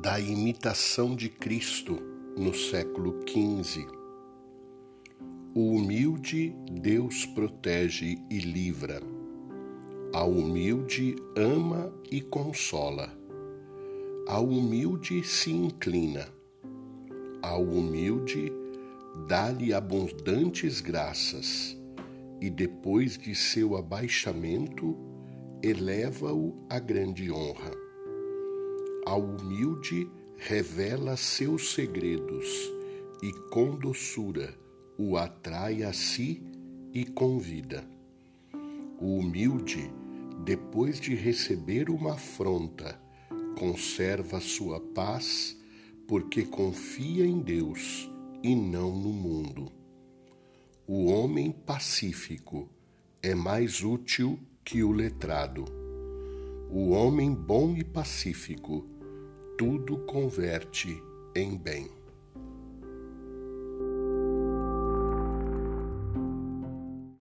da imitação de Cristo no século XV. O humilde Deus protege e livra. Ao humilde ama e consola. Ao humilde se inclina. Ao humilde dá-lhe abundantes graças, e depois de seu abaixamento, eleva-o a grande honra. Ao humilde revela seus segredos e com doçura o atrai a si e convida. O humilde, depois de receber uma afronta, conserva sua paz porque confia em Deus e não no mundo. O homem pacífico é mais útil que o letrado. O homem bom e pacífico tudo converte em bem.